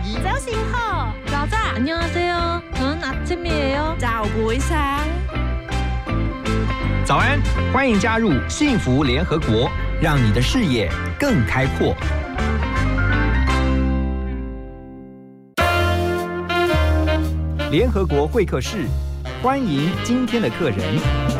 ます Selamat pagi.早醒好早早 안녕하세요. 저는 아침이에요. 早不sáng 早安，欢迎加入幸福联合国，让你的视野更开阔。联合国会客室，欢迎今天的客人。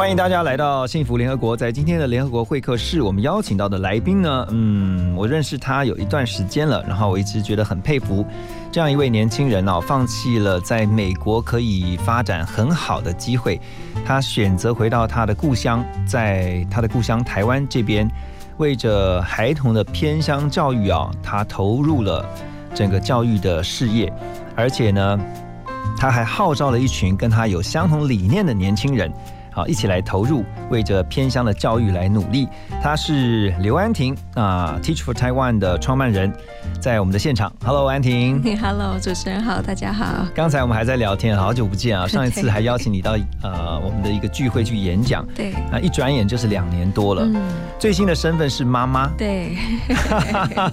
欢迎大家来到幸福联合国。在今天的联合国会客室，我们邀请到的来宾呢，嗯，我认识他有一段时间了，然后我一直觉得很佩服这样一位年轻人哦，放弃了在美国可以发展很好的机会，他选择回到他的故乡，在他的故乡台湾这边，为着孩童的偏乡教育啊，他投入了整个教育的事业，而且呢，他还号召了一群跟他有相同理念的年轻人。好，一起来投入，为着偏乡的教育来努力。他是刘安婷啊，Teach for Taiwan 的创办人，在我们的现场。Hello，安婷。Hello，主持人好，大家好。刚才我们还在聊天，好久不见啊！上一次还邀请你到呃我们的一个聚会去演讲，对，啊，一转眼就是两年多了。嗯，最新的身份是妈妈，对，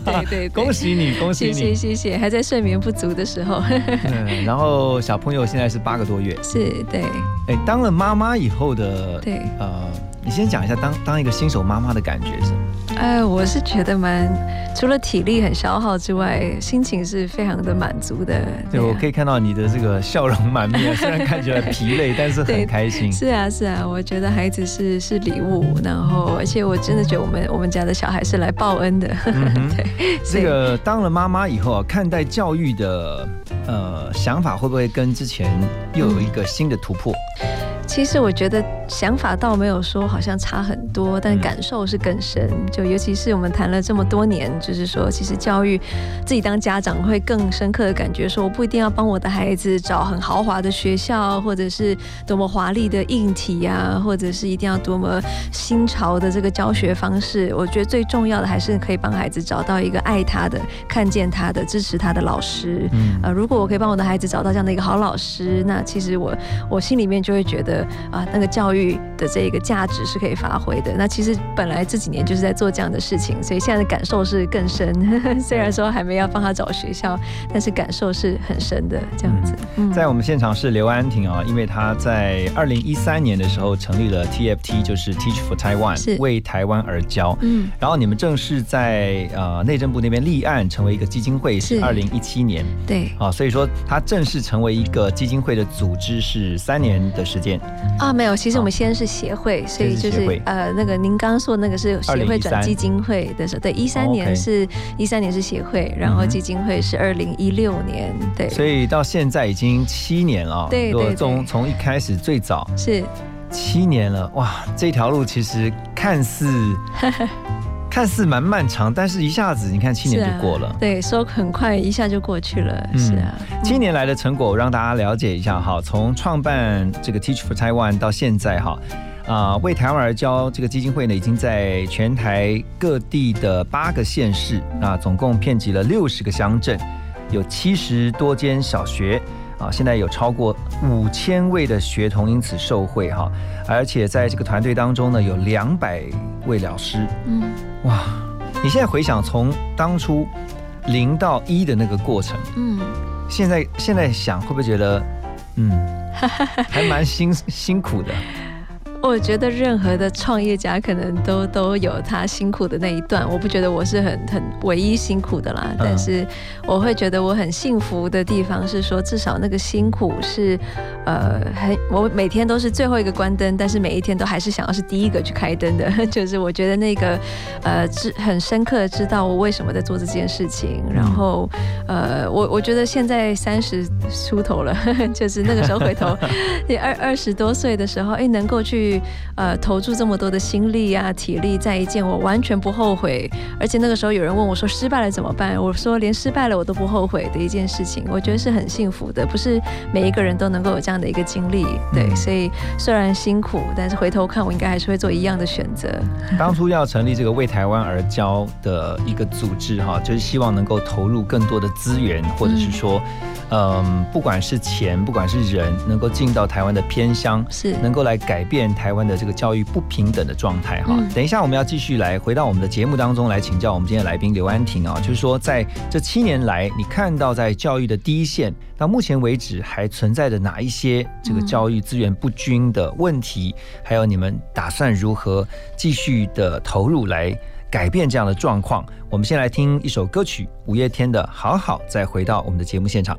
对对，恭喜你，恭喜你谢谢你。谢谢，还在睡眠不足的时候，嗯，然后小朋友现在是八个多月，是对哎，当了妈妈以后的，对，呃，你先讲一下当当一个新手妈妈的感觉是？哎，我是觉得蛮，除了体力很消耗之外，心情是非常的满足的。对，我啊可以看到你的这个笑容满面，虽然看起来疲累，但是很开心。是啊，是啊，我觉得孩子是是礼物，然后而且我真的觉得我们我们家的小孩是来报恩的，嗯 对，这个当了妈妈以后啊，看待教育的呃想法会不会跟之前又有一个新的突破？其实我觉得想法倒没有说好像差很多，但嗯感受是更深。就尤其是我们谈了这么多年，就是说，其实教育自己当家长会更深刻的感觉，说我不一定要帮我的孩子找很豪华的学校，或者是多么华丽的硬体啊，或者是一定要多么新潮的这个教学方式。我觉得最重要的还是可以帮孩子找到一个爱他的、看见他的、支持他的老师。嗯呃，如果我可以帮我的孩子找到这样的一个好老师，那其实我我心里面就会觉得啊、那个教育的这个价值是可以发挥的。那其实本来这几年就是在做这样的事情，所以现在的感受是更深。虽然说还没要帮他找学校，但是感受是很深的，这样子。嗯在我们现场是刘安婷啊，因为她在二零一三年的时候成立了 TFT，就是 Teach for 是 Taiwan，为台湾而教。嗯然后你们正式在呃内政部那边立案成为一个基金会，是是二零一七年对啊，所以说它正式成为一个基金会的组织是三年的时间。啊，没有，其实我们先是协会，所以就是是呃，那个您刚刚说的那个是协会转基金会的时候，对，一三哦年是一三年是协会，然后基金会是二零一六年，对，所以到现在已经七年了对对对从从一开始最早是。七年了，哇，这条路其实看似 看似蛮漫长，但是一下子你看七年就过了。对，说很快一下就过去了，嗯是啊，七年来的成果，我让大家了解一下哈。从创办这个 Teach for Taiwan 到现在哈，啊、为台湾而教这个基金会呢，已经在全台各地的八个县市，啊，总共遍及了六十个乡镇，有七十多间小学。啊，现在有超过五千位的学童因此受惠哈，而且在这个团队当中呢，有两百位老师，嗯，哇！你现在回想从当初零到一的那个过程，嗯，现在现在想会不会觉得，嗯，还蛮辛 辛苦的？我觉得任何的创业家可能都都有他辛苦的那一段，我不觉得我是很很唯一辛苦的啦，但是我会觉得我很幸福的地方是说，至少那个辛苦是，呃，很我每天都是最后一个关灯，但是每一天都还是想要是第一个去开灯的，就是我觉得那个呃知很深刻的知道我为什么在做这件事情，然后呃我我觉得现在三十出头了，就是那个时候回头也 二二十多岁的时候，哎，能够去呃投注这么多的心力啊、体力在一件我完全不后悔，而且那个时候有人问我说失败了怎么办？我说连失败了我都不后悔的一件事情，我觉得是很幸福的，不是每一个人都能够有这样的一个经历。对，嗯所以虽然辛苦，但是回头看我应该还是会做一样的选择。当初要成立这个为台湾而教的一个组织哈，就是希望能够投入更多的资源，或者是说，嗯，不管是钱，不管是人，能够进到台湾的偏乡，是，能够来改变台湾的这个教育不平等的状态哈。等一下我们要继续来回到我们的节目当中来请教我们今天的来宾刘安婷啊，就是说在这七年来，你看到在教育的第一线，到目前为止还存在着哪一些这个教育资源不均的问题，还有你们打算如何继续的投入来改变这样的状况？我们先来听一首歌曲，五月天的《好好》，再回到我们的节目现场。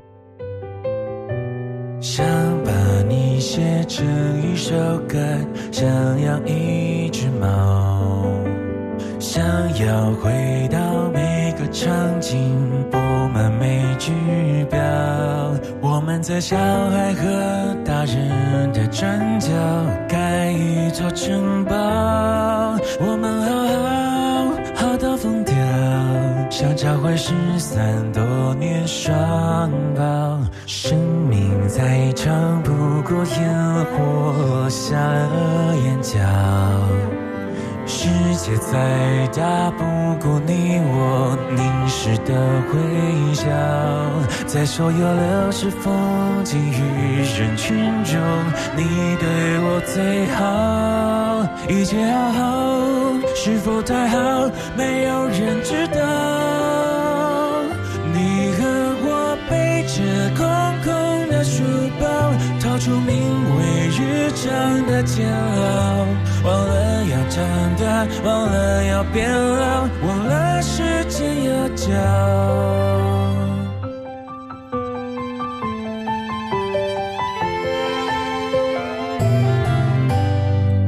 你写成一首歌，想养一只猫，想要回到每个场景，布满每句标。我们在小孩和大人的转角盖一座城堡，我们好，想找回失散多年双胞。生命再长，不过烟火下了眼角；世界再大，不过你我凝视的微笑。在所有流逝风景与人群中，你对我最好。一切好好，是否太好？没有人知道。书包，掏出名为日常的煎熬，忘了要长大，忘了要变老，忘了时间要教。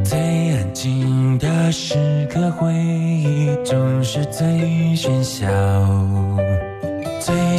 最安静的时刻，回忆总是最喧嚣。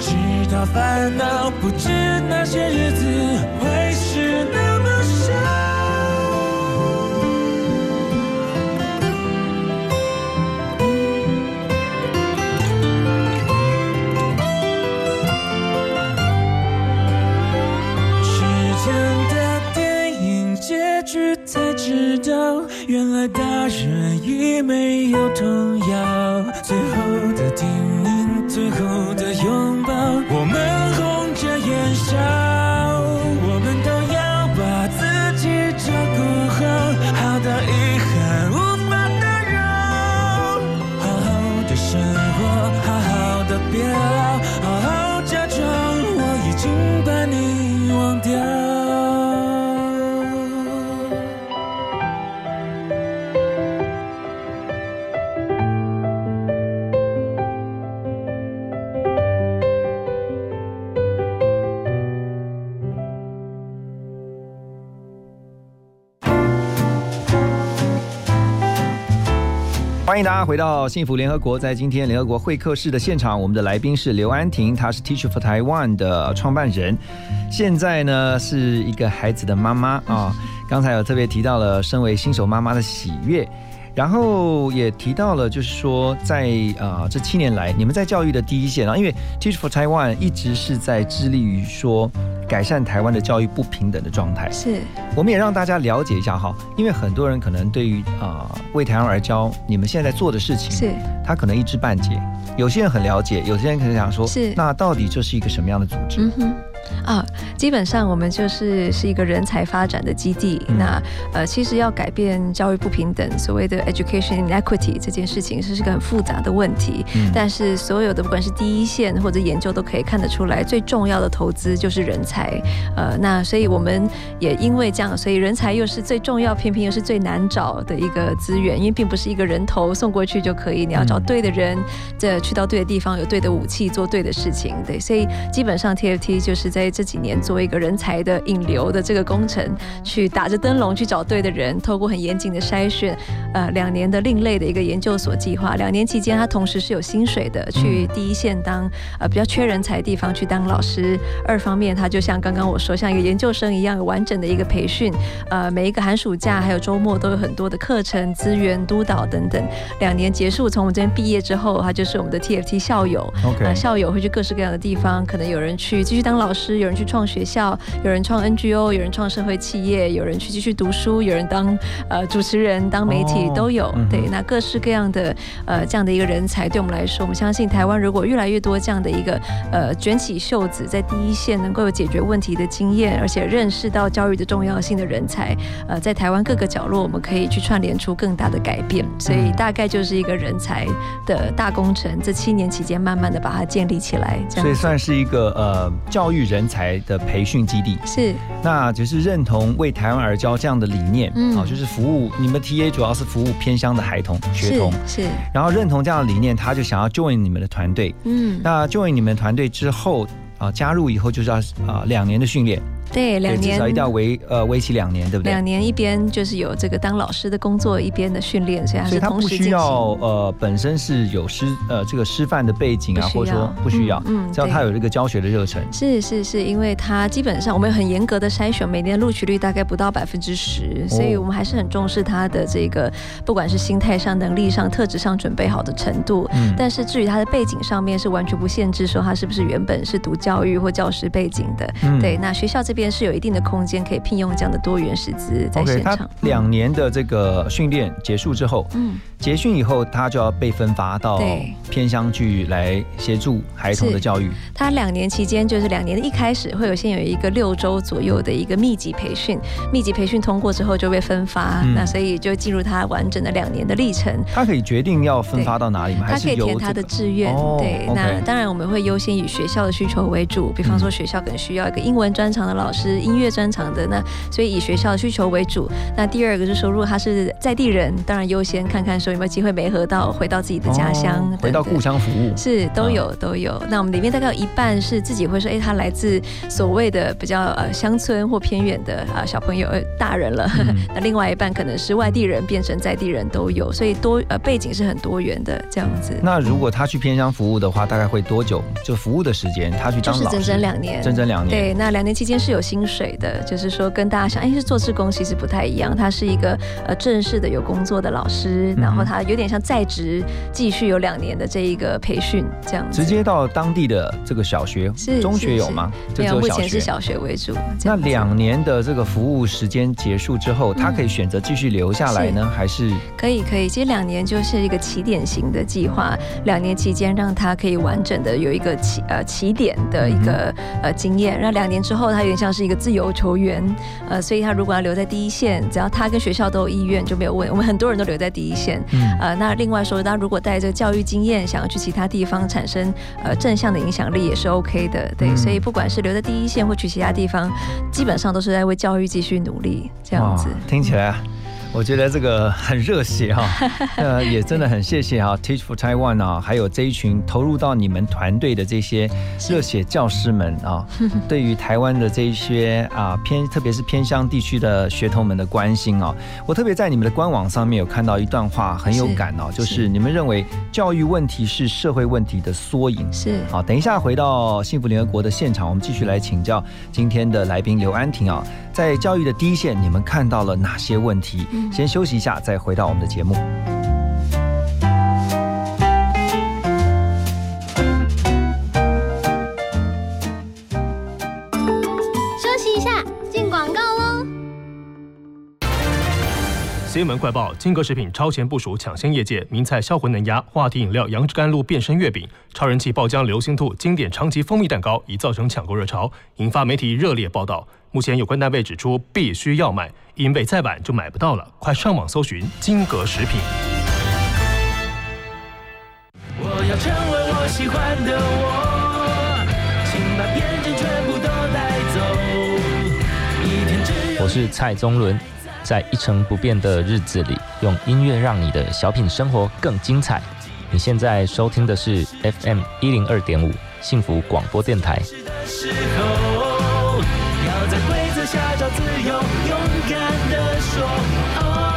知道烦恼，不知那些日子会是那么少。时间的电影结局才知道，原来大人已没有童谣。我们红着眼笑，回到幸福联合国。在今天联合国会客室的现场，我们的来宾是刘安婷，她是 Teach for Taiwan 的创办人，现在呢是一个孩子的妈妈啊。刚才有特别提到了身为新手妈妈的喜悦，然后也提到了就是说，在啊这七年来，你们在教育的第一线啊，因为 Teach for Taiwan 一直是在致力于说。改善台湾的教育不平等的状态，是我们也让大家了解一下哈，因为很多人可能对于啊为台湾而教，你们现在在做的事情，是他可能一知半解，有些人很了解，有些人可能想说，是那到底这是一个什么样的组织？嗯哼。啊，基本上我们就是是一个人才发展的基地。那呃，其实要改变教育不平等，所谓的 education inequity 这件事情，是是个很复杂的问题。但是所有的不管是第一线或者研究都可以看得出来，最重要的投资就是人才。呃，那所以我们也因为这样，所以人才又是最重要，偏偏又是最难找的一个资源，因为并不是一个人头送过去就可以，你要找对的人，这去到对的地方，有对的武器，做对的事情。对，所以基本上 TFT 就是。在这几年做一个人才的引流的这个工程，去打着灯笼去找对的人，透过很严谨的筛选，呃，两年的另类的一个研究所计划，两年期间他同时是有薪水的，去第一线当呃比较缺人才的地方去当老师。二方面，他就像刚刚我说，像一个研究生一样，有完整的一个培训，呃，每一个寒暑假还有周末都有很多的课程资源督导等等。两年结束，从我们这边毕业之后，他就是我们的 TFT 校友。OK，校友会去各式各样的地方，可能有人去继续当老师，有人去创学校，有人创 NGO，有人创社会企业，有人去继续读书，有人当呃主持人、当媒体都有。对，那各式各样的呃这样的一个人才，对我们来说，我们相信台湾如果越来越多这样的一个呃卷起袖子在第一线能够有解决问题的经验，而且认识到教育的重要性的人才，呃，在台湾各个角落，我们可以去串联出更大的改变。所以大概就是一个人才的大工程，这七年期间慢慢的把它建立起来，这样。所以算是一个呃教育人才的培训基地。是，那就是认同为台湾而教这样的理念，嗯，啊，就是服务你们 TA 主要是服务偏乡的孩童学童，是。然后认同这样的理念，他就想要 join 你们的团队，嗯，那 join 你们团队之后。啊，加入以后就是要啊两年的训练。对，两年至少一定要为呃为期两年，对不对？两年一边就是有这个当老师的工作，一边的训练，所以是同时进行。不需要呃本身是有师呃这个师范的背景啊，或者说不需要，嗯，只要他有这个教学的热忱。是是是，因为他基本上我们很严格的筛选，每年录取率大概不到百分之十，所以我们还是很重视他的这个不管是心态上、能力上、特质上准备好的程度。嗯，但是至于他的背景上面是完全不限制，说他是不是原本是读教育或教师背景的。嗯，对，那学校这边是有一定的空。间可以聘用这样的多元师资在现场。两年的这个训练结束之后，嗯。结训以后，他就要被分发到偏乡去来协助孩童的教育。他两年期间，就是两年的一开始会有先有一个六周左右的一个密集培训，密集培训通过之后就被分发，那所以就进入他完整的两年的历程。他可以决定要分发到哪里吗？他可以填他的志愿。对，那当然我们会优先以学校的需求为主，比方说学校可能需要一个英文专长的老师，音乐专长的，那所以以学校的需求为主。那第二个是说，如果他是在地人，当然优先看看说。有没有机会没合到回到自己的家乡？回到故乡服务是都有都有。那我们里面大概有一半是自己会说，哎，他来自所谓的比较呃乡村或偏远的啊小朋友呃大人了。那另外一半可能是外地人变成在地人都有，所以多呃背景是很多元的这样子。那如果他去偏乡服务的话，大概会多久？就服务的时间，他去当就是整整两年，整整两年。对，那两年期间是有薪水的，就是说跟大家想，哎，是做志工其实不太一样。他是一个呃正式的有工作的老师，然后他有点像在职继续有两年的这一个培训，这样直接到当地的这个小学、中学有吗？没有，目前是小学为主。那两年的这个服务时间结束之后，他可以选择继续留下来呢，还是？可以，可以。其实两年就是一个起点型的计划，两年期间让他可以完整的有一个起呃起点的一个呃经验。那两年之后，他有点像是一个自由球员，呃，所以他如果要留在第一线，只要他跟学校都有意愿就没有问。我们很多人都留在第一线，呃，那另。另外说，他如果带着教育经验，想要去其他地方产生呃正向的影响力，也是 OK 的。对，所以不管是留在第一线或去其他地方，基本上都是在为教育继续努力。这样子听起来。我觉得这个很热血哈，呃，也真的很谢谢哈，Teach for Taiwan 啊，还有这一群投入到你们团队的这些热血教师们啊，对于台湾的这一些啊偏，特别是偏乡地区的学童们的关心啊，我特别在你们的官网上面有看到一段话，很有感哦，就是你们认为教育问题是社会问题的缩影。是，好，等一下回到幸福联合国的现场，我们继续来请教今天的来宾刘安婷啊，在教育的第一线，你们看到了哪些问题？先休息一下，再回到我们的节目。休息一下，进广告喽。新闻快报：金格食品超前部署，抢先业界。名菜销魂能压，话题饮料杨枝甘露变身月饼，超人气爆浆流星兔，经典长崎蜂蜜蛋糕，已造成抢购热潮，引发媒体热烈报道。目前有关单位指出，必须要买，因为再晚就买不到了。快上网搜寻金格食品。我要成为我喜欢的我，请把边界全部都带走。我是蔡宗伦，在一成不变的日子里，用音乐让你的小品生活更精彩。你现在收听的是 FM 一零二点五幸福广播电台。在规则下找自由，勇敢地说。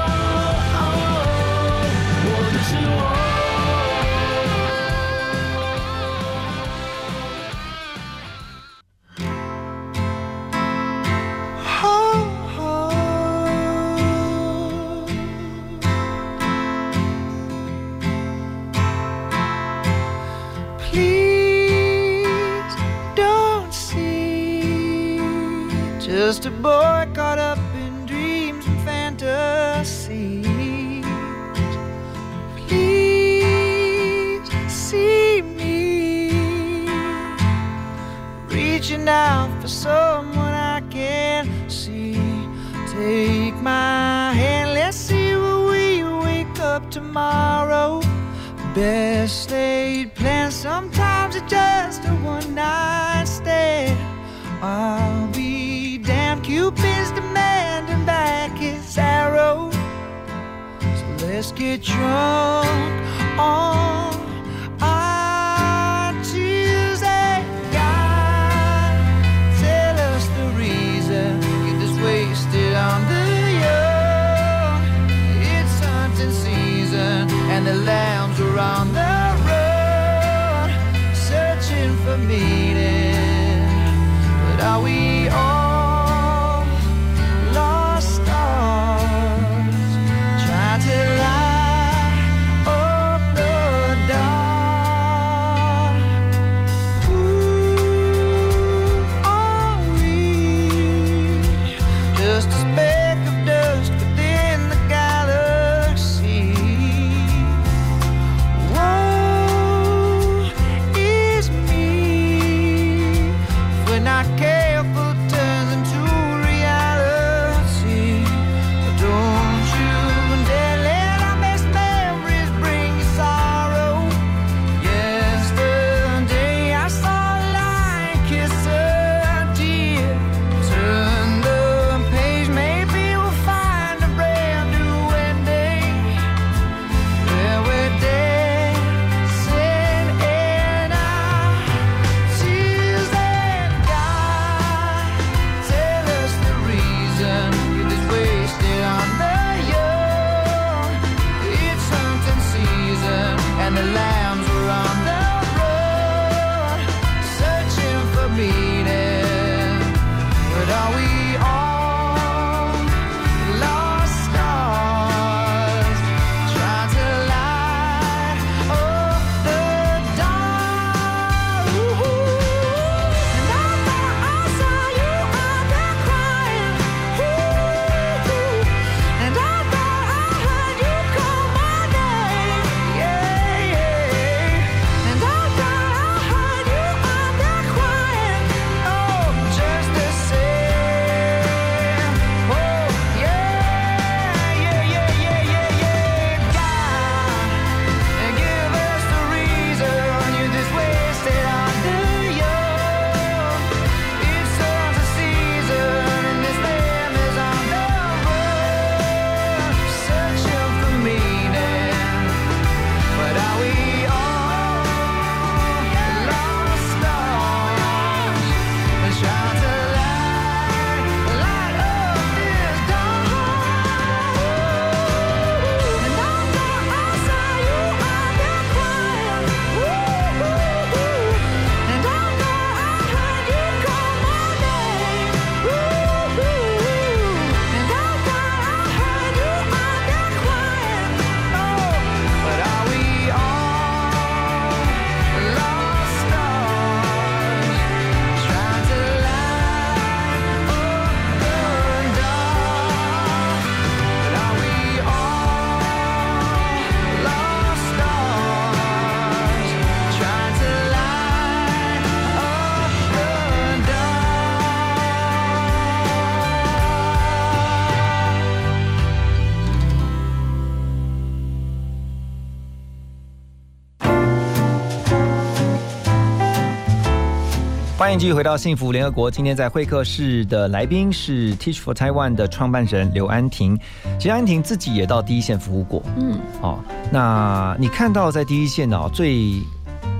继续回到幸福联合国，今天在会客室的来宾是 Teach for Taiwan 的创办人刘安婷。其实安婷自己也到第一线服务过，嗯，哦，那你看到在第一线哦，最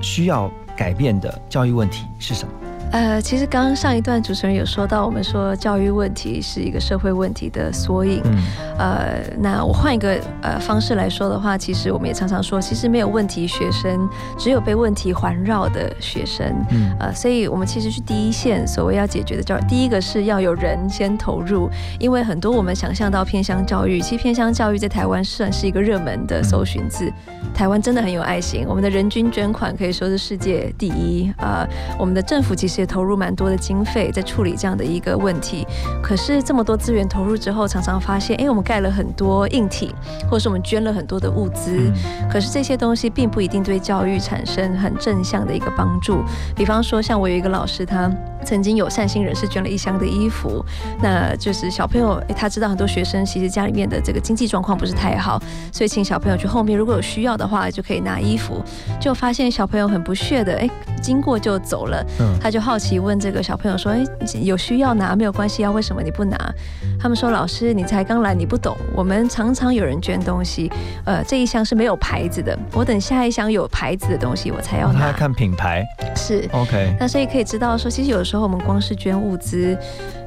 需要改变的教育问题是什么？呃，其实刚刚上一段主持人有说到，我们说教育问题是一个社会问题的缩影。呃，那我换一个呃方式来说的话，其实我们也常常说，其实没有问题学生，只有被问题环绕的学生。嗯呃，所以我们其实去第一线，所谓要解决的教育，第一个是要有人先投入，因为很多我们想象到偏乡教育，其实偏乡教育在台湾算是一个热门的搜寻字。台湾真的很有爱心，我们的人均捐款可以说是世界第一。呃，我们的政府其实也投入蛮多的经费在处理这样的一个问题。可是这么多资源投入之后，常常发现，哎，我们盖了很多硬体，或者是我们捐了很多的物资，嗯可是这些东西并不一定对教育产生很正向的一个帮助。比方说，像我有一个老师，他曾经有善心人士捐了一箱的衣服，那就是小朋友，诶他知道很多学生其实家里面的这个经济状况不是太好，所以请小朋友去后面，如果有需要的话，就可以拿衣服。就发现小朋友很不屑的，哎，经过就走了。嗯他就好奇问这个小朋友说：“哎，有需要拿没有关系啊？为什么你不拿？”他们说：“老师，你才刚来，你不懂。我们常常有人捐东西，呃，这一箱是没有牌子的，我等下一箱有牌子的东西我才要拿。哦他看品牌是，，OK，那所以可以知道说，其实有的时候我们光是捐物资，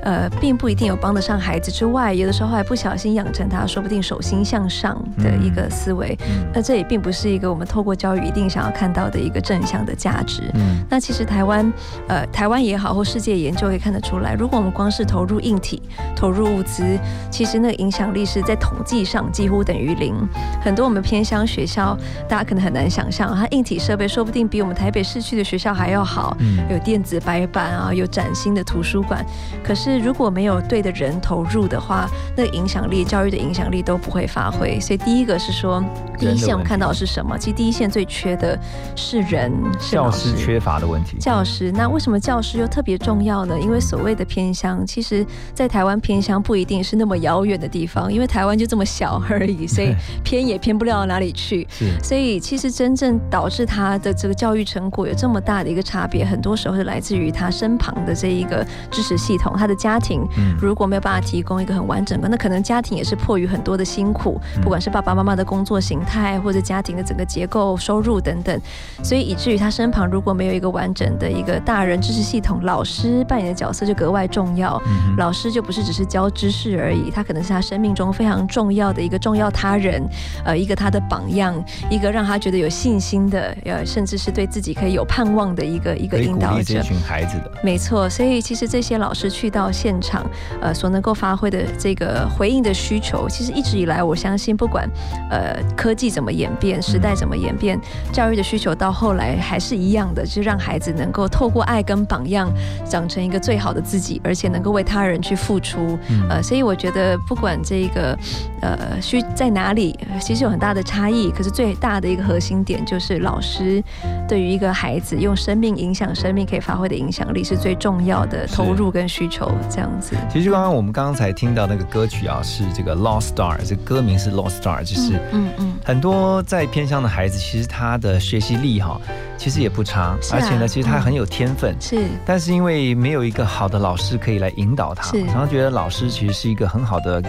呃，并不一定有帮得上孩子之外，有的时候还不小心养成他说不定手心向上的一个思维。嗯那这也并不是一个我们透过教育一定想要看到的一个正向的价值。嗯那其实台湾，呃，台湾也好，或世界研究可以看得出来，如果我们光是投入硬体、投入物资，其实那个影响力是在统计上几乎等于零。很多我们偏乡学校，大家可能很难想象，它硬体设备说不定比我们台北市区的学校还要好，嗯有电子白板啊，有崭新的图书馆。可是如果没有对的人投入的话，那个影响力、教育的影响力都不会发挥。所以第一个是说，第一线我们看到的是什么？其实第一线最缺的是人，是教。师缺乏的问题。教师，那为什么教师又特别重要呢？因为所谓的偏乡，其实在台湾偏乡不一定是那么遥远的地方，因为台湾就这么小而已，所以 偏也偏不了哪里去。所以其实真正导致他的这个教育成果有这么大的一个差别，很多时候是来自于他身旁的这一个支持系统，他的家庭嗯如果没有办法提供一个很完整的，那可能家庭也是迫于很多的辛苦，嗯不管是爸爸妈妈的工作形态，或者家庭的整个结构、收入等等，所以以至于他身旁如果没有一个完整的一个大人支持系统，老师扮演的角色就格外重要。老师就不是只是教知识而已，他可能是他生命中非常重要的一个重要他人，呃，一个他的榜样，一个让他觉得有信心的，呃，甚至是对自己可以有盼望的一个一个引导者鼓励这。群孩子的。没错，所以其实这些老师去到现场，呃，所能够发挥的这个回应的需求，其实一直以来，我相信不管呃科技怎么演变，时代怎么演变，教育的需求到后来还是一样的，就是让孩子能够透过爱跟榜样，长成一个最好的自己，而且能够为他人去付出。嗯呃，所以我觉得不管这个呃需在哪里，呃其实有很大的差异，可是最大的一个核心点就是老师对于一个孩子用生命影响生命可以发挥的影响力是最重要的投入跟需求，这样子。其实刚刚我们刚刚才听到那个歌曲啊，是这个 Lost Star，这个歌名是 Lost Star，就是嗯嗯，很多在偏乡的孩子，其实他的学习力哈，其实也不差，啊而且呢，其实他很有天分。是但是因为没有一个好的老师可以来引导他，是常常觉得老师其实是一个很好的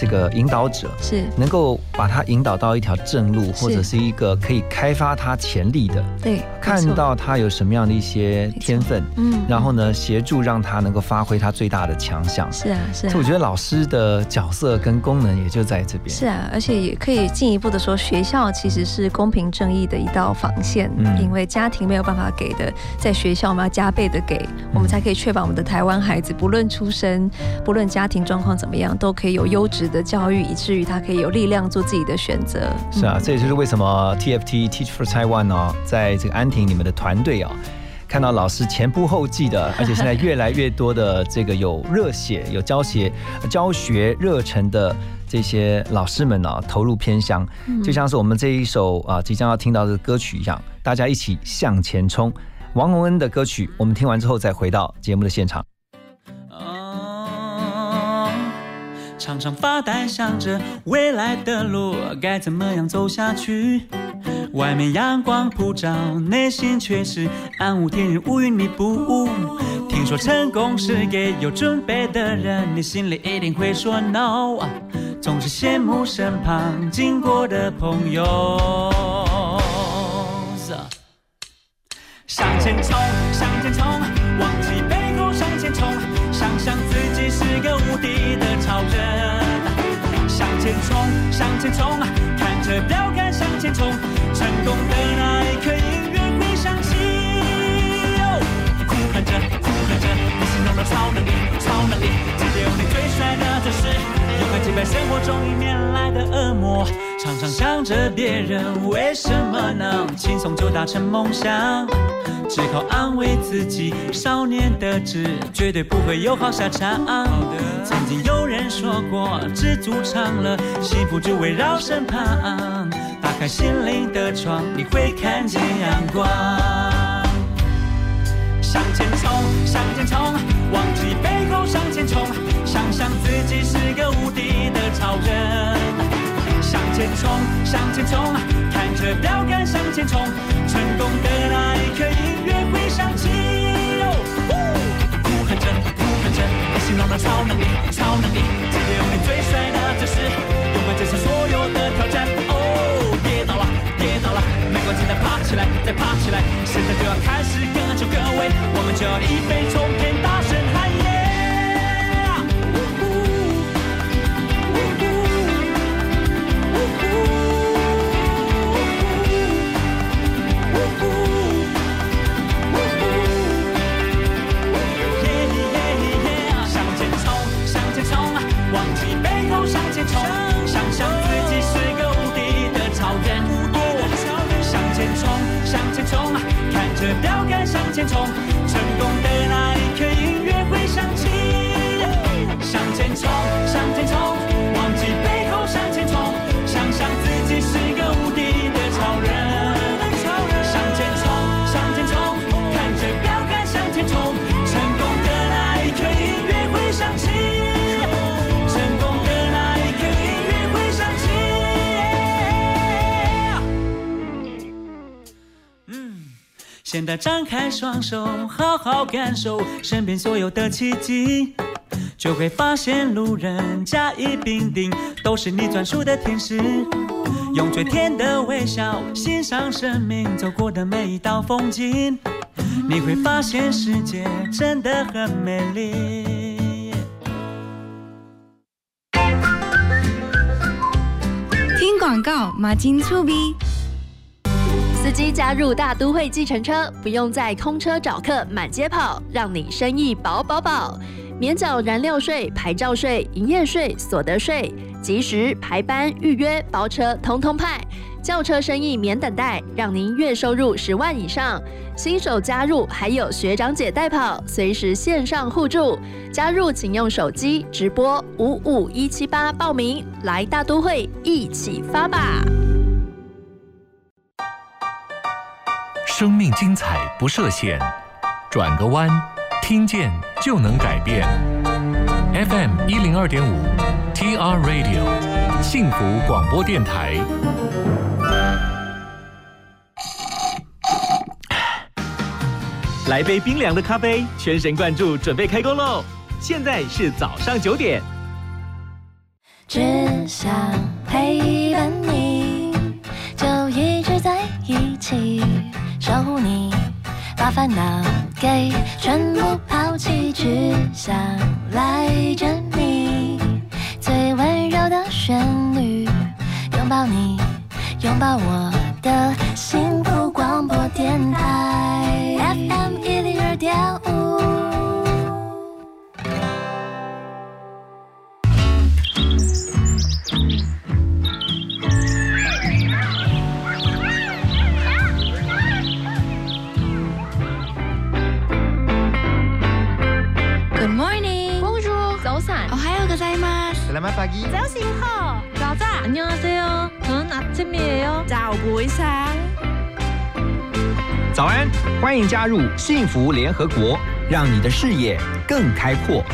这个引导者，是，能够把他引导到一条正路，或者是一个可以开发他潜力的，对，看，到他有什么样的一些天分，嗯然后呢，协助让他能够发挥他最大的强项。是啊是啊所以我。觉得老师的角色跟功能也就在这边。是啊，而且也可以进一步的说，学校其实是公平正义的一道防线，嗯因为家庭没有办法给的，在学校我们要加倍的给，我们才可以确保我们的台湾孩子，不论出身，不论家庭状况怎么样，都可以有优质的教育，以至于他可以有力量做自己的选择。是啊，嗯这也就是为什么 TFT Teach for Taiwan 哦，在这个安婷你们的团队啊、看到老师前仆后继的，而且现在越来越多的这个有热血、有教学、教学热忱的这些老师们啊，投入偏乡，嗯就像是我们这一首啊即将要听到的歌曲一样，大家一起向前冲。王洪恩的歌曲，我们听完之后再回到节目的现场。常常发呆，想着未来的路该怎么样走下去。外面阳光普照，内心却是暗无天日，乌云密布。听说成功是给有准备的人，你心里一定会说 no。总是羡慕身旁经过的朋友。向前冲，向前冲，个无敌的超人。向前冲，向前冲，看着标杆向前冲，成功的那一刻超能力，超能力，只有你最帅的姿势。击败生活中迎面来的恶魔，常常想着别人为什么能轻松就达成梦想，只靠安慰自己，少年得志绝对不会有好下场。曾经有人说过，知足常乐，幸福就围绕身旁。打开心灵的窗，你会看见阳光。向前冲，向前冲，忘记背后向前冲。想象自己是个无敌的超人，向前冲，向前冲，看着标杆向前冲，成功的那一刻音乐会响起。哦呼喊着，呼喊着，你心中的超能力，超能力，今天有你最帅的姿势，勇敢接受所有的挑战。再爬起来，再爬起来，现在就要开始各就各位，我们就要一飞冲天，大声喊前冲，成功的那一刻，音乐会响起。向前冲，向前冲。现在张开双手，好好感受身边所有的奇迹，就会发现路人甲乙丙丁都是你专属的天使。用最甜的微笑欣赏生命走过的每一道风景，你会发现世界真的很美丽。听广告，马金粗逼。机加入大都会计程车，不用再空车找客满街跑，让你生意饱饱饱。免缴燃料税、牌照税、营业税、所得税，及时排班预约包车，通通派。轿车生意免等待，让您月收入十万以上。新手加入还有学长姐带跑，随时线上互助。加入请用手机直播五五一七八报名，来大都会一起发吧。生命精彩不设限，转个弯，听见就能改变。FM 一零二点五，TR Radio，幸福广播电台。来杯冰凉的咖啡，全神贯注，准备开工喽！现在是早上九点。只想陪伴你，就一直在一起。守护你，把烦恼给全部抛弃，只想赖着你。最温柔的旋律，拥抱你，拥抱我的幸福广播电台早醒好，早早，안녕하세요저는아침이에요早不上。早安，欢迎加入幸福联合国，让你的视野更开阔。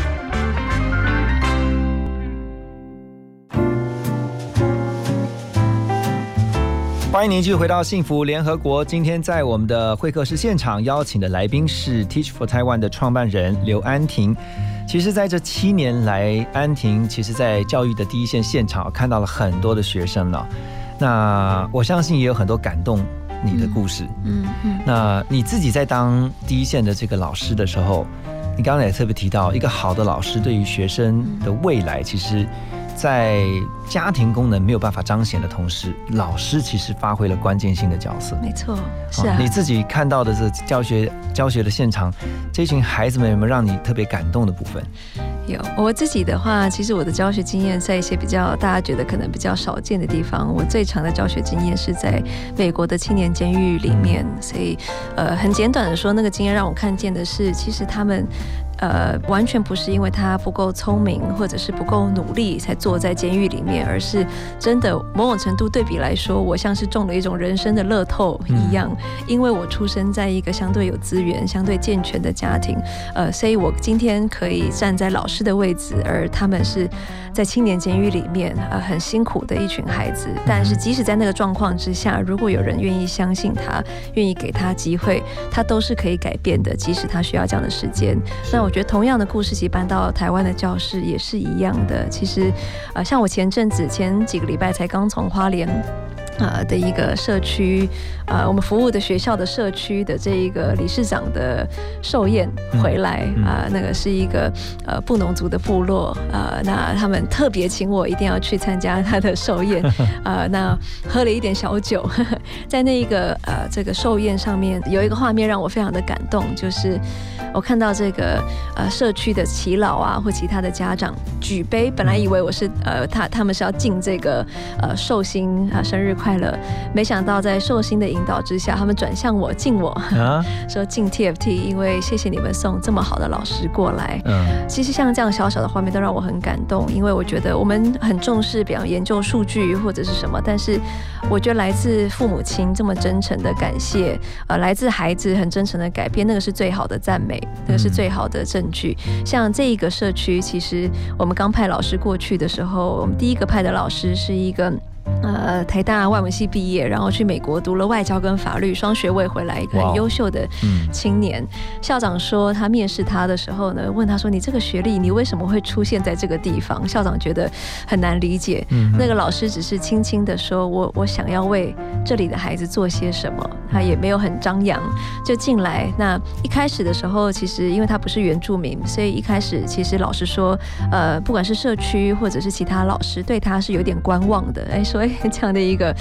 欢迎您继续回到幸福联合国。今天在我们的会客室现场邀请的来宾是 Teach for Taiwan 的创办人刘安婷。其实，在这七年来，安婷其实，在教育的第一线现场看到了很多的学生了。那我相信也有很多感动你的故事。嗯嗯。那你自己在当第一线的这个老师的时候，你刚刚也特别提到，一个好的老师对于学生的未来，其实。在家庭功能没有办法彰显的同时，老师其实发挥了关键性的角色。没错，是啊。你自己看到的这教学教学的现场，这群孩子们有没有让你特别感动的部分？有。我自己的话，其实我的教学经验在一些比较大家觉得可能比较少见的地方。我最长的教学经验是在美国的青年监狱里面，所以呃，很简短的说，那个经验让我看见的是，其实他们。呃，完全不是因为他不够聪明，或者是不够努力才坐在监狱里面，而是真的某种程度对比来说，我像是中了一种人生的乐透一样，因为我出生在一个相对有资源、相对健全的家庭，呃，所以我今天可以站在老师的位置，而他们是在青年监狱里面，呃，很辛苦的一群孩子。但是即使在那个状况之下，如果有人愿意相信他，愿意给他机会，他都是可以改变的，即使他需要这样的时间。那我觉得同样的故事，其实搬到台湾的教室也是一样的。其实，呃，像我前阵子前几个礼拜才刚从花莲。啊的一个社区，呃，我们服务的学校的社区的这一个理事长的寿宴回来啊，那个是一个呃布农族的部落，呃，那他们特别请我一定要去参加他的寿宴，啊，那喝了一点小酒，在那一个呃这个寿宴上面有一个画面让我非常的感动，就是我看到这个呃社区的耆老啊或其他的家长举杯，本来以为我是呃他他们是要敬这个呃寿星啊生日快。快乐，没想到在寿星的引导之下，他们转向我敬我，说敬 TFT，因为谢谢你们送这么好的老师过来。嗯，其实像这样小小的画面都让我很感动，因为我觉得我们很重视，比方研究数据或者是什么，但是我觉得来自父母亲这么真诚的感谢，呃，来自孩子很真诚的改变，那个是最好的赞美，那个是最好的证据。像这一个社区，其实我们刚派老师过去的时候，我们第一个派的老师是一个。呃，台大外文系毕业，然后去美国读了外交跟法律双学位，回来一个很优秀的青年。校长说他面试他的时候呢，问他说：“你这个学历，你为什么会出现在这个地方？”校长觉得很难理解。那个老师只是轻轻的说：“我我想要为这里的孩子做些什么。”他也没有很张扬就进来。那一开始的时候，其实因为他不是原住民，所以一开始其实老师说，呃，不管是社区或者是其他老师，对他是有点观望的。哎，说。这样的一个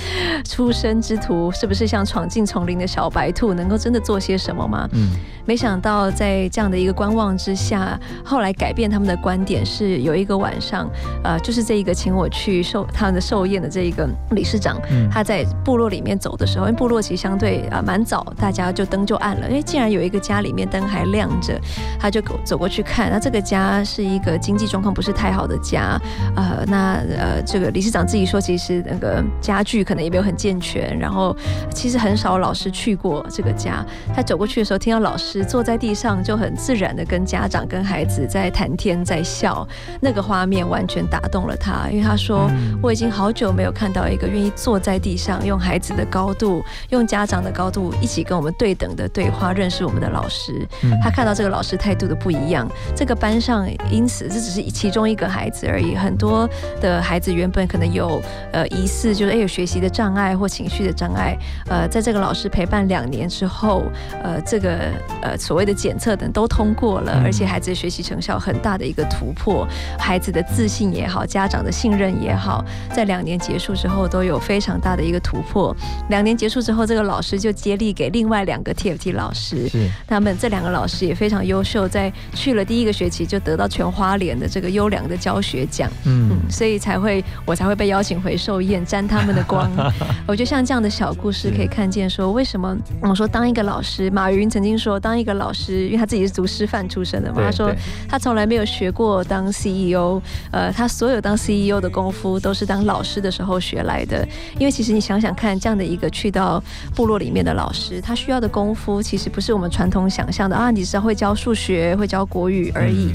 出生之徒，是不是像闯进丛林的小白兔，能够真的做些什么吗？嗯，没想到在这样的一个观望之下，后来改变他们的观点是有一个晚上，呃，就是这一个请我去寿他们的寿宴的这一个理事长，他在部落里面走的时候，因为部落其实相对啊蛮早，大家就灯就暗了，因为，竟然有一个家里面灯还亮着，他就走过去看，那这个家是一个经济状况不是太好的家，呃，那呃这个理事长自己说，其实。那个家具可能也没有很健全，然后其实很少老师去过这个家。他走过去的时候，听到老师坐在地上，就很自然的跟家长、跟孩子在谈天，在笑。那个画面完全打动了他，因为他说：“我已经好久没有看到一个愿意坐在地上，用孩子的高度，用家长的高度，一起跟我们对等的对话，认识我们的老师。”他看到这个老师态度的不一样，这个班上因此这只是其中一个孩子而已，很多的孩子原本可能有呃一。四就是哎有学习的障碍或情绪的障碍，呃，在这个老师陪伴两年之后，呃，这个呃所谓的检测等都通过了，而且孩子的学习成效很大的一个突破，孩子的自信也好，家长的信任也好，在两年结束之后都有非常大的一个突破。两年结束之后，这个老师就接力给另外两个 TFT 老师，是他们这两个老师也非常优秀，在去了第一个学期就得到全花莲的这个优良的教学奖，嗯，所以才会我才会被邀请回寿宴。沾他们的光，我觉得像这样的小故事可以看见，说为什么我说当一个老师，马云曾经说当一个老师，因为他自己是读师范出身的嘛，他说他从来没有学过当 CEO，呃，他所有当 CEO 的功夫都是当老师的时候学来的。因为其实你想想看，这样的一个去到部落里面的老师，他需要的功夫其实不是我们传统想象的啊，你只要会教数学、会教国语而已，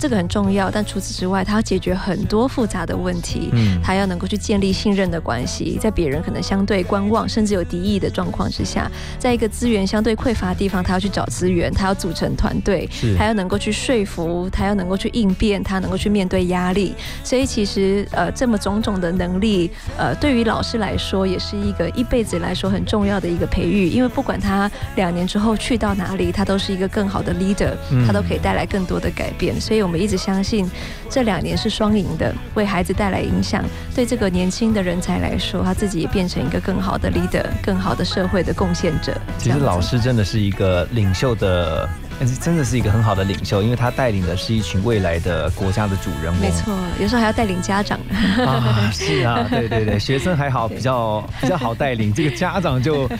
这个很重要。但除此之外，他要解决很多复杂的问题，他要能够去建立信任。的关系，在别人可能相对观望，甚至有敌意的状况之下，在一个资源相对匮乏的地方，他要去找资。源，他要组成团队，他要能够去说服，他要能够去应变，他能够去面对压力。所以其实呃，这么种种的能力，呃，对于老师来说，也是一个一辈子来说很重要的一个培育。因为不管他两年之后去到哪里，他都是一个更好的 leader，他都可以带来更多的改变。所以我们一直相信这两年是双赢的，为孩子带来影响，对这个年轻的人才来说，他自己也变成一个更好的 leader，更好的社会的贡献者。其实老师真的是一个领袖的。但是真的是一个很好的领袖，因为他带领的是一群未来的国家的主人翁。没错，有时候还要带领家长。啊，是啊，对对对，学生还好，比较比较好带领。这个家长就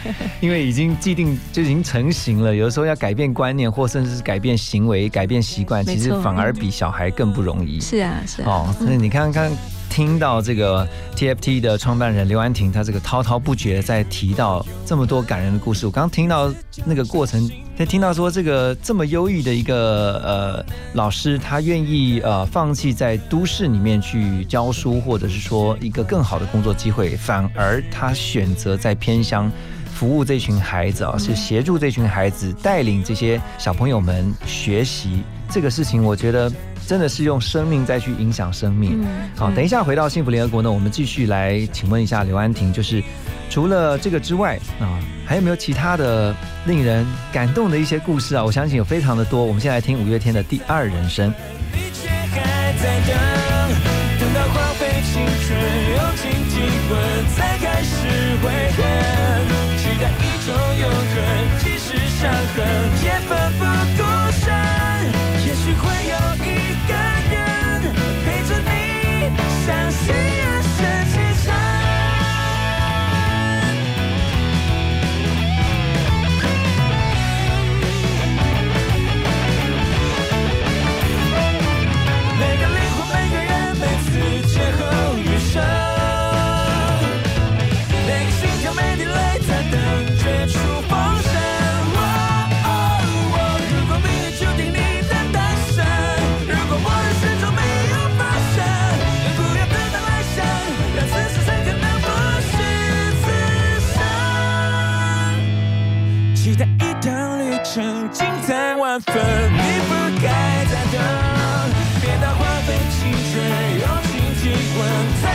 因为已经既定就已经成型了，有的时候要改变观念，或甚至是改变行为、改变习惯，其实反而比小孩更不容易。是啊，是哦，所以你看看。听到这个 TFT 的创办人刘安婷，她这个滔滔不绝在提到这么多感人的故事。我刚听到那个过程，在听到说这个这么优异的一个呃老师，他愿意呃放弃在都市里面去教书，或者是说一个更好的工作机会，反而他选择在偏乡服务这群孩子啊，是协助这群孩子带领这些小朋友们学习这个事情，我觉得。真的是用生命再去影响生命。好，等一下回到幸福联合国呢，我们继续来请问一下刘安婷，就是除了这个之外啊，还有没有其他的令人感动的一些故事啊？我相信有非常的多。我们先来听五月天的《第二人生》。when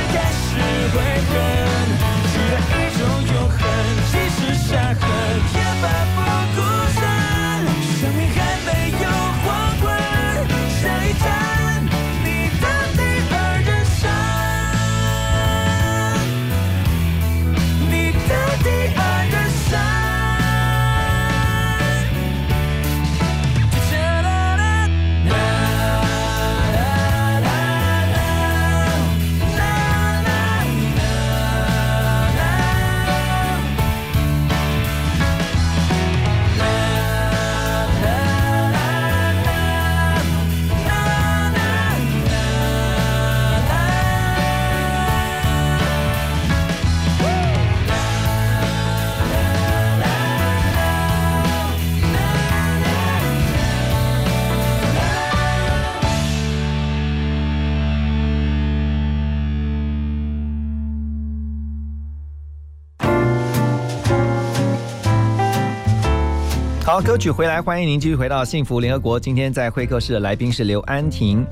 歌曲回来，欢迎您继续回到幸福联合国。今天在会客室的来宾是刘安婷，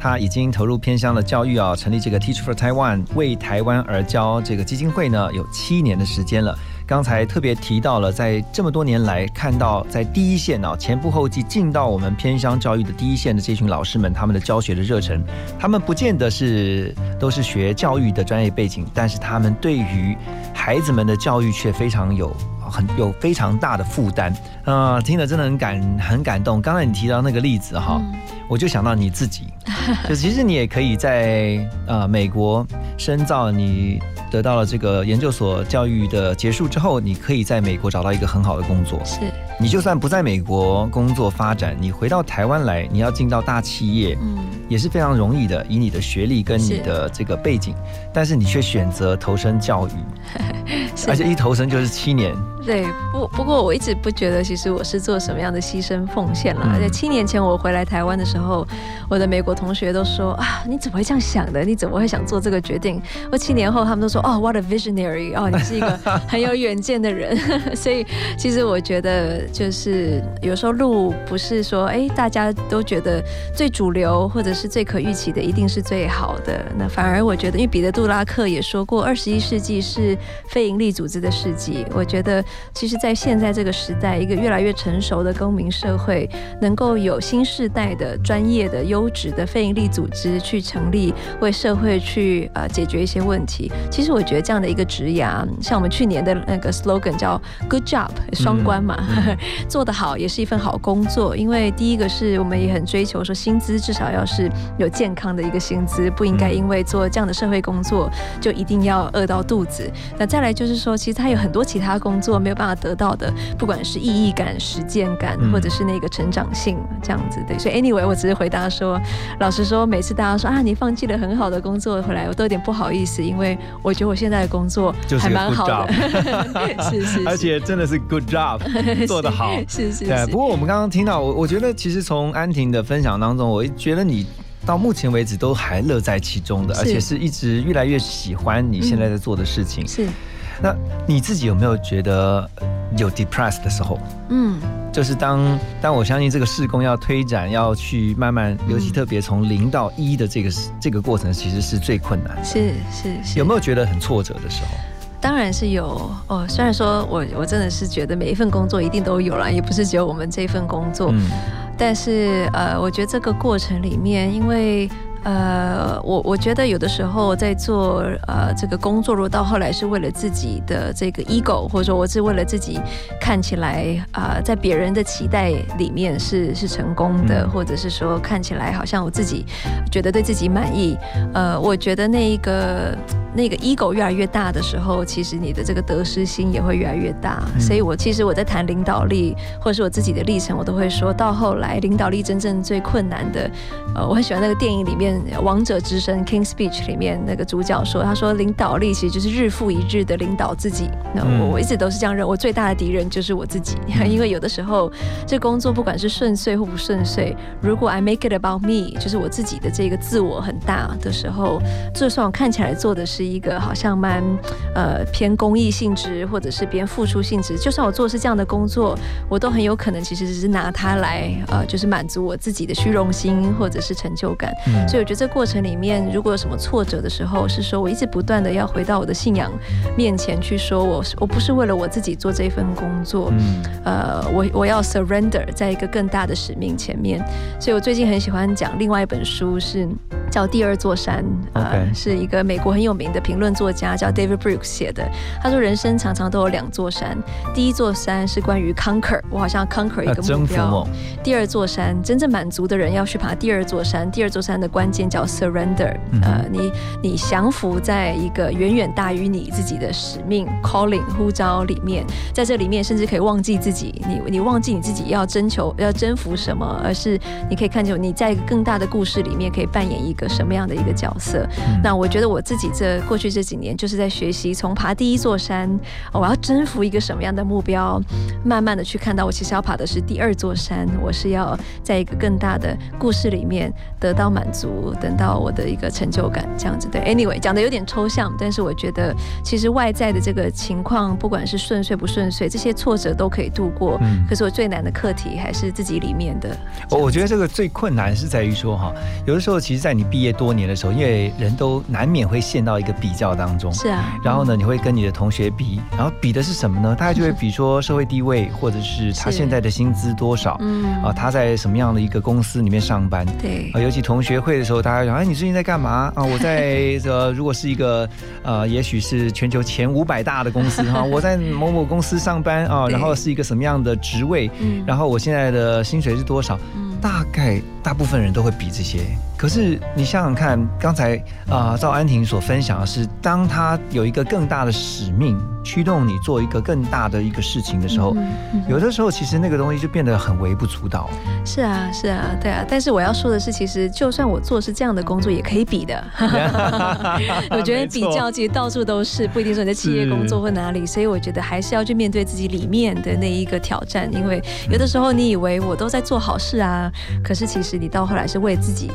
她已经投入偏乡的教育啊，成立这个 Teach for Taiwan 为台湾而教这个基金会呢，有七年的时间了。刚才特别提到了，在这么多年来，看到在第一线啊，前仆后继进到我们偏乡教育的第一线的这群老师们，他们的教学的热忱，他们不见得是都是学教育的专业背景，但是他们对于孩子们的教育却非常有。很有非常大的负担。啊，听了真的很感很感动。刚才你提到那个例子哈，我就想到你自己，就其实你也可以在呃美国深造，你得到了这个研究所教育的结束之后，你可以在美国找到一个很好的工作。是，你就算不在美国工作发展，你回到台湾来，你要进到大企业，嗯，也是非常容易的，以你的学历跟你的这个背景，但是你却选择投身教育，而且一投身就是七年。对，不不过我一直不觉得，其实我是做什么样的牺牲奉献了。而且七年前我回来台湾的时候，我的美国同学都说啊，你怎么会这样想的？你怎么会想做这个决定？我七年后他们都说哦，what a visionary，哦，你是一个 很有远见的人。所以其实我觉得，就是有时候路不是说，哎，大家都觉得最主流或者是最可预期的一定是最好的。那反而我觉得，因为彼得·杜拉克也说过，二十一世纪是非营利组织的世纪。我觉得，其实，在现在这个时代，一个越来越成熟的公民社会，能够有新时代的专业的、优质的非营利组织去成立，为社会去呃解决一些问题。其实我觉得这样的一个职涯，像我们去年的那个 slogan 叫 “Good job”，双关嘛，做得好也是一份好工作。因为第一个是我们也很追求说薪资至少要是有健康的一个薪资，不应该因为做这样的社会工作就一定要饿到肚子。那再来就是说，其实他有很多其他工作没有办法得到的，不管是意义感、实践感，或者是那个成长性这样子对。所以 anyway，我只是回答说，老实说，每次大家说啊，你放弃了很好的工作回来，我都有点不好意思，因为我觉得我现在的工作还蛮好的，是是，而且真的是 good job，做得好，是是。对，不过我们刚刚听到，我我觉得其实从安婷的分享当中，我觉得你到目前为止都还乐在其中的，而且是一直越来越喜欢你现在在做的事情。是，那你自己有没有觉得有 depressed 的时候？嗯。就是当当我相信这个事工要推展，要去慢慢，尤其特别从零到一的这个这个过程，其实是最困难。是是是。有没有觉得很挫折的时候？当然是有哦。虽然说我我真的是觉得每一份工作一定都有了，也不是只有我们这份工作。嗯。但是呃，我觉得这个过程里面，因为。呃，我我觉得有的时候在做呃这个工作，如果到后来是为了自己的这个 ego，或者说我是为了自己看起来啊，在别人的期待里面是是成功的，或者是说看起来好像我自己觉得对自己满意，呃，我觉得那一个那个 ego 越来越大的时候，其实你的这个得失心也会越来越大。所以我其实我在谈领导力，或者是我自己的历程，我都会说到后来领导力真正最困难的，呃，我很喜欢那个电影里面。王者之声 King Speech 里面那个主角说：“他说领导力其实就是日复一日的领导自己。那我我一直都是这样认，我最大的敌人就是我自己。因为有的时候这工作不管是顺遂或不顺遂，如果 I make it about me，就是我自己的这个自我很大的时候，就算我看起来做的是一个好像蛮呃偏公益性质或者是偏付出性质，就算我做的是这样的工作，我都很有可能其实只是拿它来呃就是满足我自己的虚荣心或者是成就感。所以我觉得这过程里面，如果有什么挫折的时候，是说我一直不断的要回到我的信仰面前去说，我我不是为了我自己做这份工作，呃，我我要 surrender 在一个更大的使命前面。所以我最近很喜欢讲另外一本书，是叫《第二座山》，呃，是一个美国很有名的评论作家叫 David Brooks 写的。他说人生常常都有两座山，第一座山是关于 conquer，我好像 conquer 一个目标；第二座山，真正满足的人要去爬第二座山，第二座山的关键叫 surrender，呃，你你降服在一个远远大于你自己的使命 calling 呼召里面，在这里面甚至可以忘记自己，你你忘记你自己要征求要征服什么，而是你可以看见你在一个更大的故事里面可以扮演一个什么样的一个角色。那我觉得我自己这过去这几年就是在学习，从爬第一座山，我要征服一个什么样的目标，慢慢的去看到我其实要爬的是第二座山，我是要在一个更大的故事里面得到满足，等到我的一个成就感，这样子对。Anyway，讲的有点抽象，但是我觉得其实外在的这个情况，不管是顺遂不顺遂，这些挫折都可以度过。嗯。可是我最难的课题还是自己里面的。我我觉得这个最困难是在于说哈，有的时候其实，在你毕业多年的时候，因为人都难免会陷到一个比较当中。是啊。然后呢，你会跟你的同学比，然后比的是什么呢？大家就会比说社会地位，或者是他现在的薪资多少。嗯。啊，他在什么样的一个公司里面上班？对。啊，尤其同学会的时候，大家讲，哎，你最近在干嘛啊？我在这，如果是一个呃，也许是全球前五百大的公司哈，我在某某公司上班啊，然后是一个什么样的职位，然后我现在的薪水是多少？大概大部分人都会比这些。可是你想想看，刚才啊赵安婷所分享的是，当他有一个更大的使命。驱动你做一个更大的一个事情的时候，有的时候其实那个东西就变得很微不足道。是啊，是啊，对啊。但是我要说的是，其实就算我做是这样的工作，也可以比的。我觉得比较其实到处都是，不一定说你在企业工作或哪里，所以我觉得还是要去面对自己里面的那一个挑战。因为有的时候你以为我都在做好事啊，可是其实你到后来是为自己，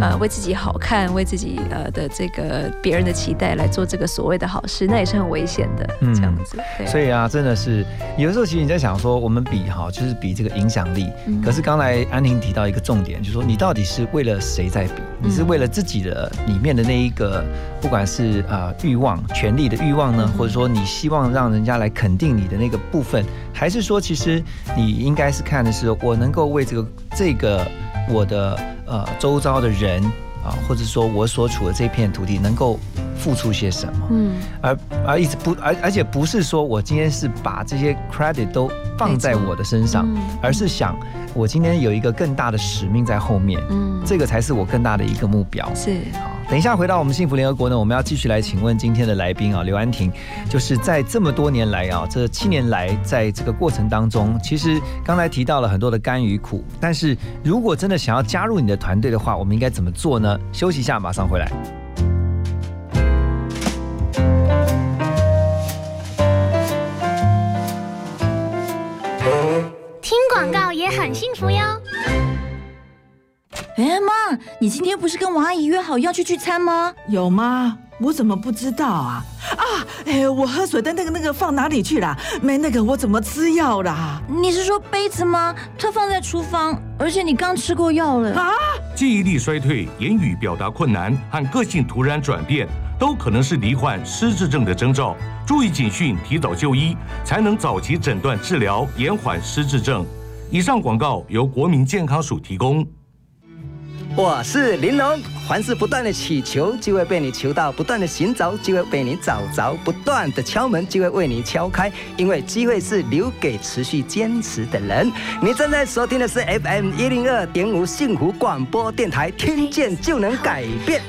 呃，为自己好看，为自己呃的这个别人的期待来做这个所谓的好事，那也是很危险的。这样子，所以啊，真的是有的时候，其实你在想说，我们比哈，就是比这个影响力。可是刚才安宁提到一个重点，就是说你到底是为了谁在比？你是为了自己的里面的那一个，不管是啊欲望、权力的欲望呢，或者说你希望让人家来肯定你的那个部分，还是说其实你应该是看的是我能够为这个这个我的呃周遭的人啊，或者说我所处的这片土地能够。付出些什么？嗯，而而一直不，而而且不是说我今天是把这些 credit 都放在我的身上，而是想我今天有一个更大的使命在后面，嗯，这个才是我更大的一个目标。是，好，等一下回到我们幸福联合国呢，我们要继续来请问今天的来宾啊，刘安婷，就是在这么多年来啊，这七年来在这个过程当中，其实刚才提到了很多的甘与苦，但是如果真的想要加入你的团队的话，我们应该怎么做呢？休息一下，马上回来。你今天不是跟王阿姨约好要去聚餐吗？有吗？我怎么不知道啊？啊，哎，我喝水的那个那个放哪里去了？没那个，我怎么吃药啦？你是说杯子吗？它放在厨房，而且你刚吃过药了啊！记忆力衰退、言语表达困难和个性突然转变，都可能是罹患失智症的征兆。注意警讯，提早就医，才能早期诊断治疗，延缓失智症。以上广告由国民健康署提供。我是玲珑，凡是不断的祈求，就会被你求到；不断的寻找，就会被你找着；不断的敲门，就会为你敲开。因为机会是留给持续坚持的人。你正在收听的是 FM 一零二点五幸福广播电台，听见就能改变。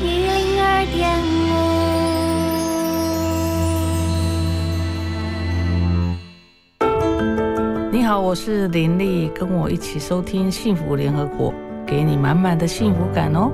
一零二点好，我是林丽，跟我一起收听幸福联合国，给你满满的幸福感哦。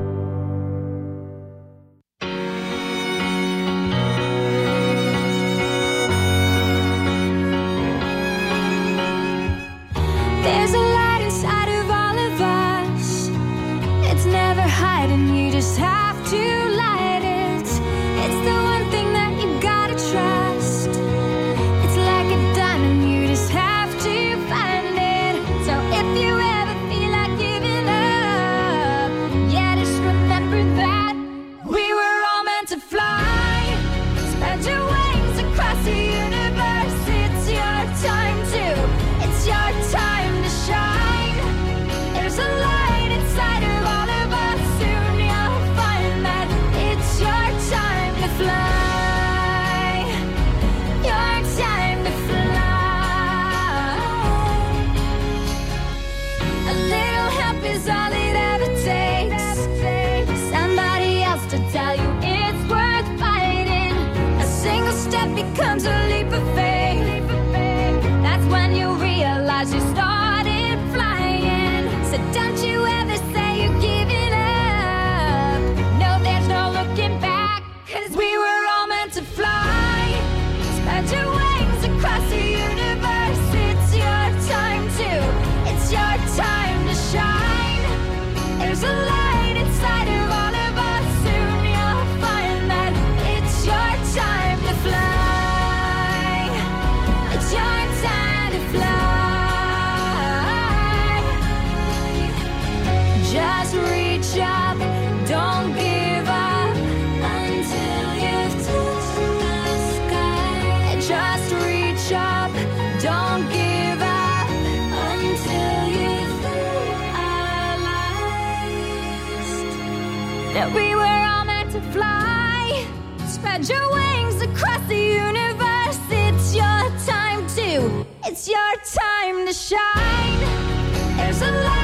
time to shine. There's a light.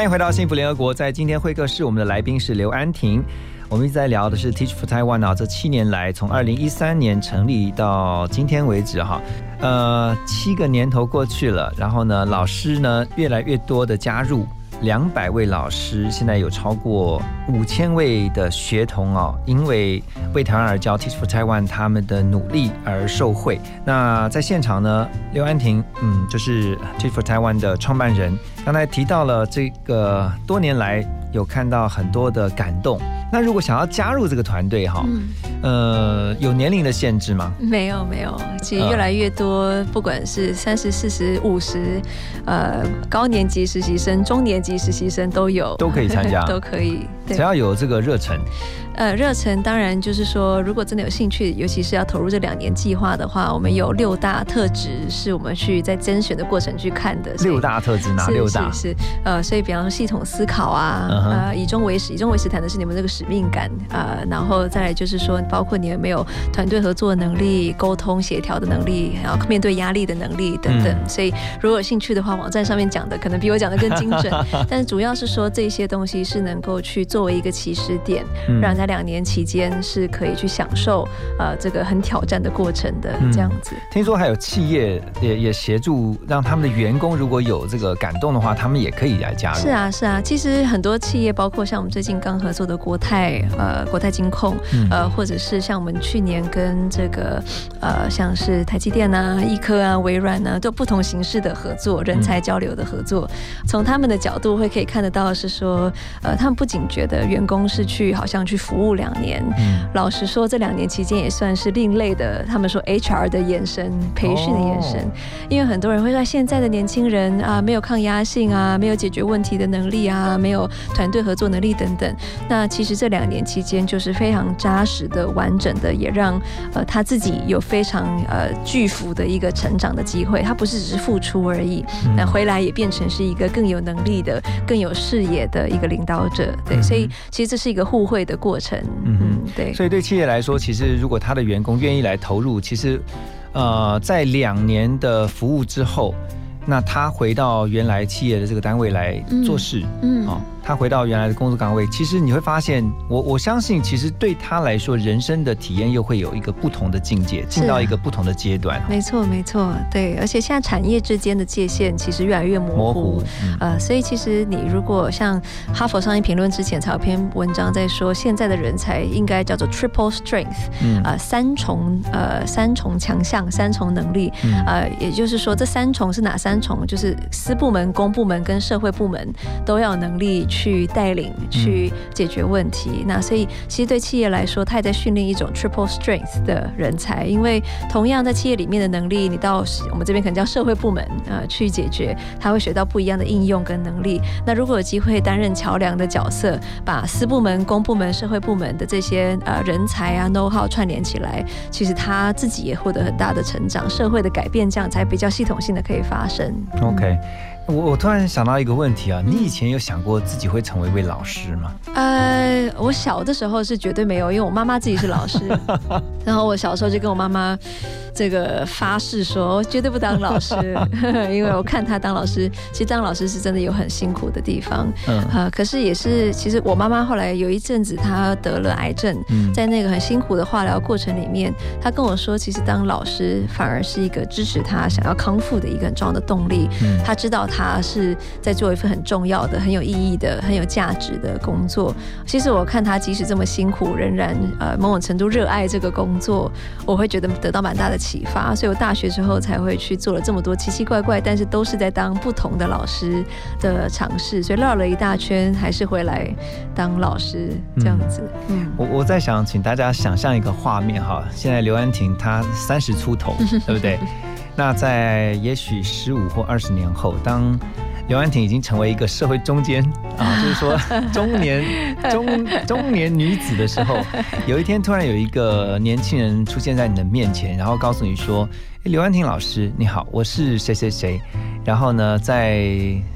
欢迎回到幸福联合国，在今天会客室，我们的来宾是刘安婷。我们一直在聊的是 Teach for Taiwan 啊，这七年来，从二零一三年成立到今天为止哈，呃，七个年头过去了，然后呢，老师呢越来越多的加入。两百位老师，现在有超过五千位的学童哦，因为为台湾而教 Teach for Taiwan 他们的努力而受惠。那在现场呢，刘安婷，嗯，就是 Teach for Taiwan 的创办人，刚才提到了这个多年来有看到很多的感动。那如果想要加入这个团队哈，呃，有年龄的限制吗？没有没有，其实越来越多，不管是三十四十五十，呃，高年级实习生、中年级实习生都有，都可以参加，都可以，只要有这个热忱。呃，热忱当然就是说，如果真的有兴趣，尤其是要投入这两年计划的话，我们有六大特质是我们去在甄选的过程去看的。六大特质哪六大？是呃，所以比方说系统思考啊，呃，以终为始，以终为始谈的是你们这个使命感啊，然后再来就是说，包括你有没有团队合作能力、沟通协调的能力，然后面对压力的能力等等。所以如果有兴趣的话，网站上面讲的可能比我讲的更精准，但是主要是说这些东西是能够去作为一个起始点，让在两年期间是可以去享受呃这个很挑战的过程的这样子。听说还有企业也也协助，让他们的员工如果有这个感动的话，他们也可以来加入。是啊是啊，其实很多企业，包括像我们最近刚合作的国泰呃国泰金控，呃或者是像我们去年跟这个呃像是台积电啊、易科啊、微软啊，都不同形式的合作，人才交流的合作。从他们的角度会可以看得到是说，呃他们不仅觉得员工是去好像去服务两。年，老实说，这两年期间也算是另类的。他们说 HR 的延伸，培训的延伸。因为很多人会说，现在的年轻人啊，没有抗压性啊，没有解决问题的能力啊，没有团队合作能力等等。那其实这两年期间，就是非常扎实的、完整的，也让呃他自己有非常呃巨幅的一个成长的机会。他不是只是付出而已，那回来也变成是一个更有能力的、更有视野的一个领导者。对，所以其实这是一个互惠的过程。嗯，对，所以对企业来说，其实如果他的员工愿意来投入，其实，呃，在两年的服务之后，那他回到原来企业的这个单位来做事，嗯，好。他回到原来的工作岗位，其实你会发现，我我相信，其实对他来说，人生的体验又会有一个不同的境界，进到一个不同的阶段。没错，没错，对。而且现在产业之间的界限其实越来越模糊，呃，所以其实你如果像哈佛商业评论之前才有篇文章在说，现在的人才应该叫做 triple strength，呃，三重呃三重强项，三重能力，呃，也就是说这三重是哪三重？就是私部门、公部门跟社会部门都要有能力。去带领去解决问题，那所以其实对企业来说，他也在训练一种 triple strength 的人才，因为同样在企业里面的能力，你到我们这边可能叫社会部门呃去解决，他会学到不一样的应用跟能力。那如果有机会担任桥梁的角色，把私部门、公部门、社会部门的这些呃人才啊 know how 串联起来，其实他自己也获得很大的成长，社会的改变这样才比较系统性的可以发生。OK。我我突然想到一个问题啊，你以前有想过自己会成为一位老师吗？呃，我小的时候是绝对没有，因为我妈妈自己是老师，然后我小时候就跟我妈妈。这个发誓说绝对不当老师，因为我看她当老师，其实当老师是真的有很辛苦的地方。嗯，啊，可是也是，其实我妈妈后来有一阵子她得了癌症，在那个很辛苦的化疗过程里面，她跟我说，其实当老师反而是一个支持她想要康复的一个很重要的动力。嗯，她知道她是在做一份很重要的、很有意义的、很有价值的工作。其实我看他即使这么辛苦，仍然呃某种程度热爱这个工作，我会觉得得到蛮大的。启发，所以我大学之后才会去做了这么多奇奇怪怪，但是都是在当不同的老师的尝试，所以绕了一大圈，还是回来当老师这样子。嗯，我我在想，请大家想象一个画面哈，现在刘安婷她三十出头，对不对？那在也许十五或二十年后，当刘安婷已经成为一个社会中间啊，就是说中年 中中年女子的时候，有一天突然有一个年轻人出现在你的面前，然后告诉你说：“刘安婷老师，你好，我是谁谁谁，然后呢，在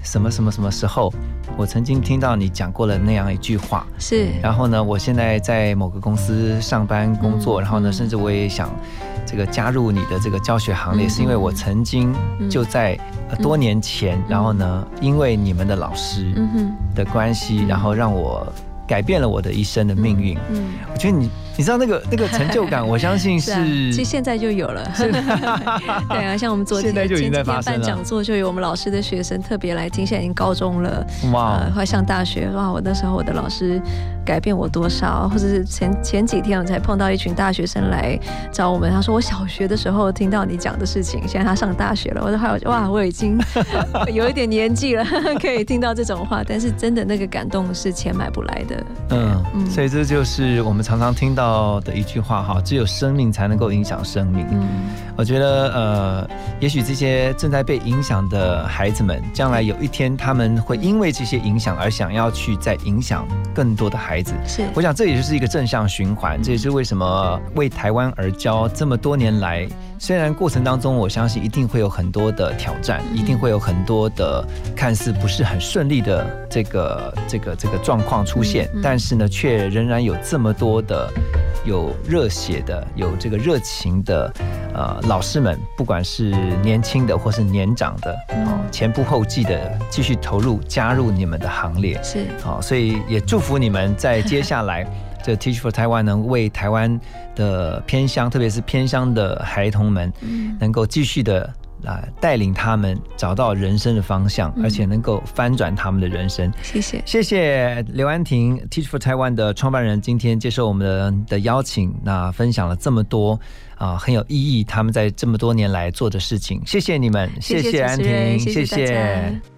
什么什么什么时候我曾经听到你讲过了那样一句话，是。然后呢，我现在在某个公司上班工作，然后呢，甚至我也想这个加入你的这个教学行列，是因为我曾经就在多年前，然后呢，因为你们的老师的关系，然后让我改变了我的一生的命运。嗯，我觉得你。你知道那个那个成就感，我相信是，其实现在就有了。对啊，像我们昨天前几天办讲座，就有我们老师的学生特别来听，现在已经高中了，哇，快上大学哇！我那时候我的老师改变我多少，或者是前前几天我才碰到一群大学生来找我们，他说我小学的时候听到你讲的事情，现在他上大学了，我说还有哇，我已经 有一点年纪了，可以听到这种话，但是真的那个感动是钱买不来的。嗯，所以这就是我们常常听到。到的一句话哈，只有生命才能够影响生命。嗯，我觉得呃，也许这些正在被影响的孩子们，将来有一天他们会因为这些影响而想要去再影响更多的孩子。是，我想这也就是一个正向循环。这也是为什么为台湾而教这么多年来，虽然过程当中我相信一定会有很多的挑战，一定会有很多的看似不是很顺利的这个这个这个状况出现，但是呢，却仍然有这么多的。有热血的，有这个热情的，呃，老师们，不管是年轻的或是年长的，哦，前仆后继的继续投入加入你们的行列，是，好，所以也祝福你们在接下来 这 Teach for Taiwan 能为台湾的偏乡，特别是偏乡的孩童们，能够继续的。啊，带领他们找到人生的方向，而且能够翻转他们的人生。谢谢，谢谢刘安婷，Teach for Taiwan 的创办人，今天接受我们的的邀请，那分享了这么多啊，很有意义，他们在这么多年来做的事情。谢谢你们，谢谢安婷，谢谢。